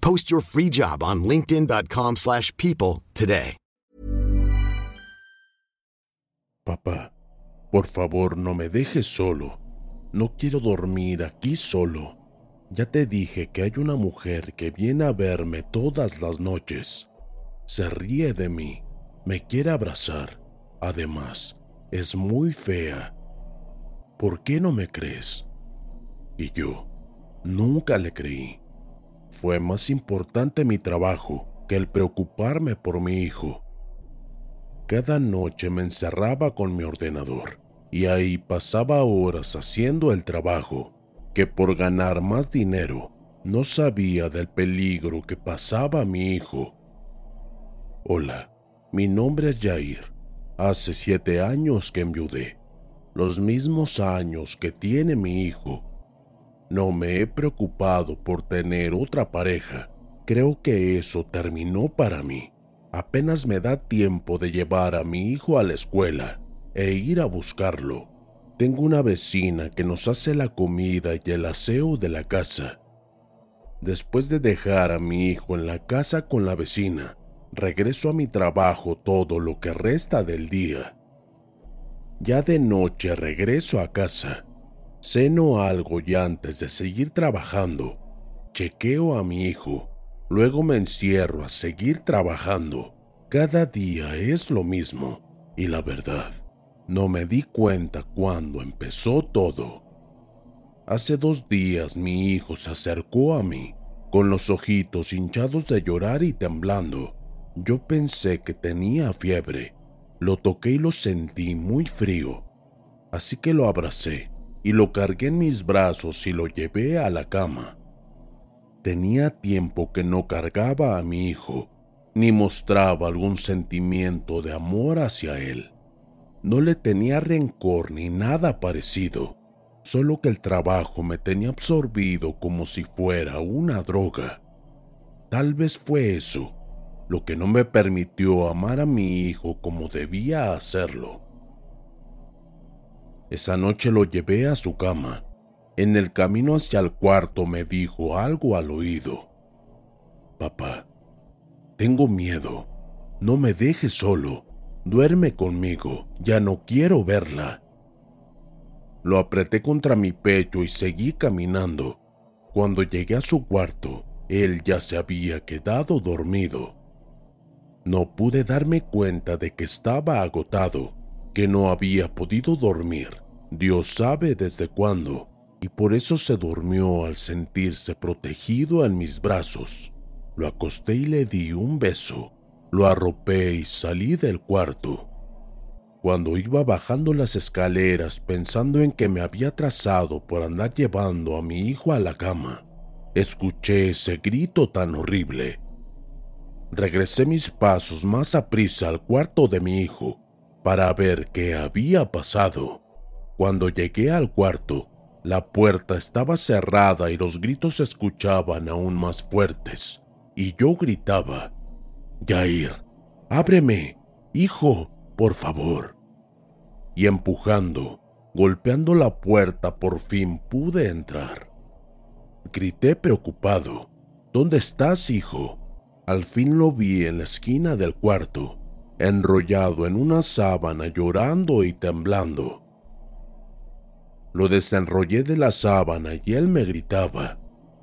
Post your free job on linkedin.com/people slash people today. Papá, por favor no me dejes solo. No quiero dormir aquí solo. Ya te dije que hay una mujer que viene a verme todas las noches. Se ríe de mí, me quiere abrazar. Además, es muy fea. ¿Por qué no me crees? Y yo nunca le creí. Fue más importante mi trabajo que el preocuparme por mi hijo. Cada noche me encerraba con mi ordenador y ahí pasaba horas haciendo el trabajo, que por ganar más dinero no sabía del peligro que pasaba mi hijo. Hola, mi nombre es Jair. Hace siete años que enviudé, los mismos años que tiene mi hijo. No me he preocupado por tener otra pareja. Creo que eso terminó para mí. Apenas me da tiempo de llevar a mi hijo a la escuela e ir a buscarlo. Tengo una vecina que nos hace la comida y el aseo de la casa. Después de dejar a mi hijo en la casa con la vecina, regreso a mi trabajo todo lo que resta del día. Ya de noche regreso a casa, ceno algo y antes de seguir trabajando, chequeo a mi hijo, luego me encierro a seguir trabajando. Cada día es lo mismo y la verdad, no me di cuenta cuando empezó todo. Hace dos días mi hijo se acercó a mí, con los ojitos hinchados de llorar y temblando. Yo pensé que tenía fiebre. Lo toqué y lo sentí muy frío. Así que lo abracé y lo cargué en mis brazos y lo llevé a la cama. Tenía tiempo que no cargaba a mi hijo, ni mostraba algún sentimiento de amor hacia él. No le tenía rencor ni nada parecido, solo que el trabajo me tenía absorbido como si fuera una droga. Tal vez fue eso lo que no me permitió amar a mi hijo como debía hacerlo. Esa noche lo llevé a su cama. En el camino hacia el cuarto me dijo algo al oído. Papá, tengo miedo. No me dejes solo. Duerme conmigo. Ya no quiero verla. Lo apreté contra mi pecho y seguí caminando. Cuando llegué a su cuarto, él ya se había quedado dormido. No pude darme cuenta de que estaba agotado, que no había podido dormir, Dios sabe desde cuándo, y por eso se durmió al sentirse protegido en mis brazos. Lo acosté y le di un beso, lo arropé y salí del cuarto. Cuando iba bajando las escaleras pensando en que me había trazado por andar llevando a mi hijo a la cama, escuché ese grito tan horrible regresé mis pasos más a prisa al cuarto de mi hijo para ver qué había pasado. Cuando llegué al cuarto, la puerta estaba cerrada y los gritos se escuchaban aún más fuertes, y yo gritaba, Jair, ábreme, hijo, por favor. Y empujando, golpeando la puerta, por fin pude entrar. Grité preocupado. ¿Dónde estás, hijo? Al fin lo vi en la esquina del cuarto, enrollado en una sábana, llorando y temblando. Lo desenrollé de la sábana y él me gritaba,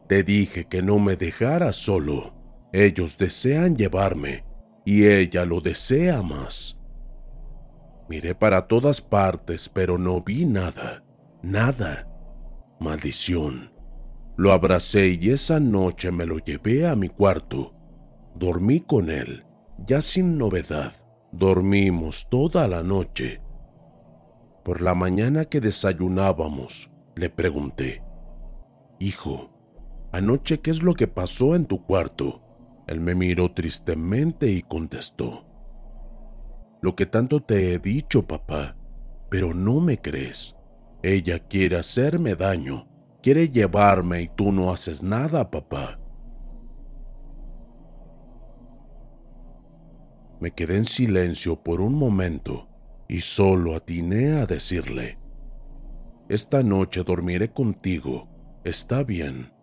te dije que no me dejaras solo. Ellos desean llevarme y ella lo desea más. Miré para todas partes, pero no vi nada, nada. Maldición. Lo abracé y esa noche me lo llevé a mi cuarto. Dormí con él, ya sin novedad. Dormimos toda la noche. Por la mañana que desayunábamos, le pregunté, Hijo, anoche qué es lo que pasó en tu cuarto? Él me miró tristemente y contestó, Lo que tanto te he dicho, papá, pero no me crees. Ella quiere hacerme daño, quiere llevarme y tú no haces nada, papá. Me quedé en silencio por un momento y solo atiné a decirle, Esta noche dormiré contigo, está bien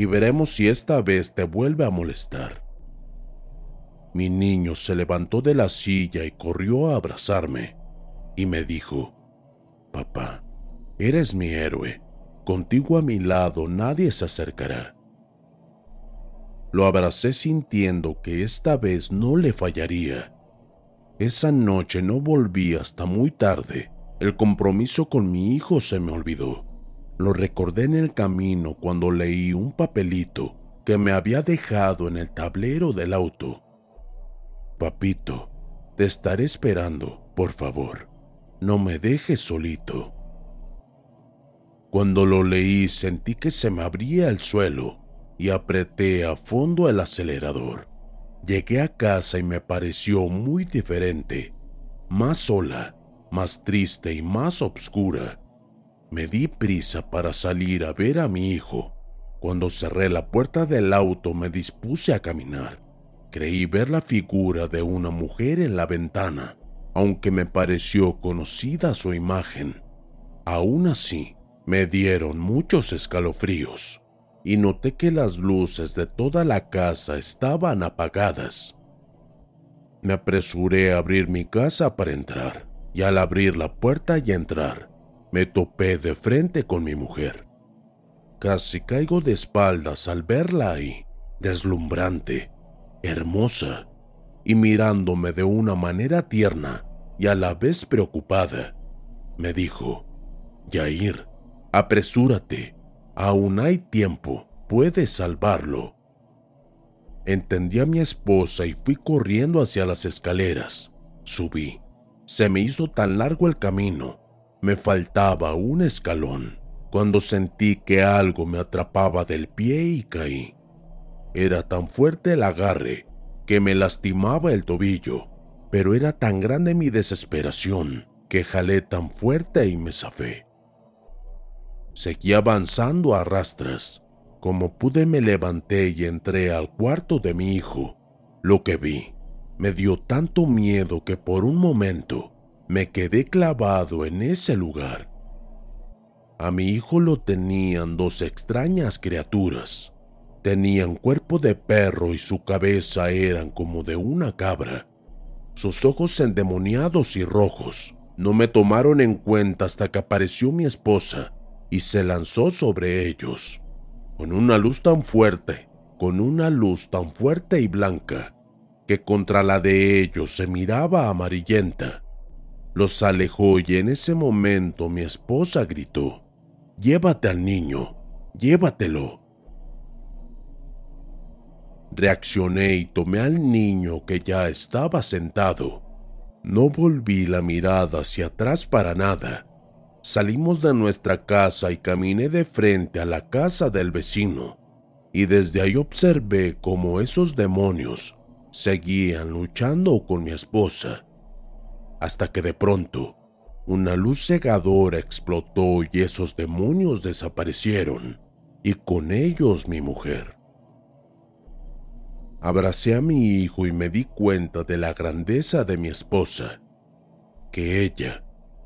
y veremos si esta vez te vuelve a molestar. Mi niño se levantó de la silla y corrió a abrazarme y me dijo, Papá, eres mi héroe, contigo a mi lado nadie se acercará. Lo abracé sintiendo que esta vez no le fallaría. Esa noche no volví hasta muy tarde. El compromiso con mi hijo se me olvidó. Lo recordé en el camino cuando leí un papelito que me había dejado en el tablero del auto. Papito, te estaré esperando, por favor. No me dejes solito. Cuando lo leí sentí que se me abría el suelo y apreté a fondo el acelerador. Llegué a casa y me pareció muy diferente, más sola, más triste y más oscura. Me di prisa para salir a ver a mi hijo. Cuando cerré la puerta del auto me dispuse a caminar. Creí ver la figura de una mujer en la ventana, aunque me pareció conocida su imagen. Aún así, me dieron muchos escalofríos y noté que las luces de toda la casa estaban apagadas. Me apresuré a abrir mi casa para entrar, y al abrir la puerta y entrar, me topé de frente con mi mujer. Casi caigo de espaldas al verla ahí, deslumbrante, hermosa, y mirándome de una manera tierna y a la vez preocupada. Me dijo, Yair, apresúrate, aún hay tiempo, puedes salvarlo. Entendí a mi esposa y fui corriendo hacia las escaleras. Subí. Se me hizo tan largo el camino me faltaba un escalón cuando sentí que algo me atrapaba del pie y caí. Era tan fuerte el agarre que me lastimaba el tobillo, pero era tan grande mi desesperación que jalé tan fuerte y me zafé. Seguí avanzando a rastras. Como pude me levanté y entré al cuarto de mi hijo. Lo que vi me dio tanto miedo que por un momento me quedé clavado en ese lugar. A mi hijo lo tenían dos extrañas criaturas. Tenían cuerpo de perro y su cabeza eran como de una cabra. Sus ojos endemoniados y rojos no me tomaron en cuenta hasta que apareció mi esposa y se lanzó sobre ellos. Con una luz tan fuerte, con una luz tan fuerte y blanca, que contra la de ellos se miraba amarillenta los alejó y en ese momento mi esposa gritó, Llévate al niño, llévatelo. Reaccioné y tomé al niño que ya estaba sentado. No volví la mirada hacia atrás para nada. Salimos de nuestra casa y caminé de frente a la casa del vecino, y desde ahí observé cómo esos demonios seguían luchando con mi esposa hasta que de pronto una luz cegadora explotó y esos demonios desaparecieron, y con ellos mi mujer. Abracé a mi hijo y me di cuenta de la grandeza de mi esposa, que ella,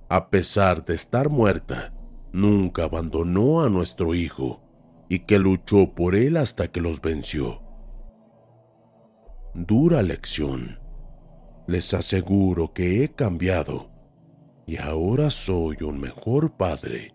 a pesar de estar muerta, nunca abandonó a nuestro hijo y que luchó por él hasta que los venció. Dura lección. Les aseguro que he cambiado y ahora soy un mejor padre.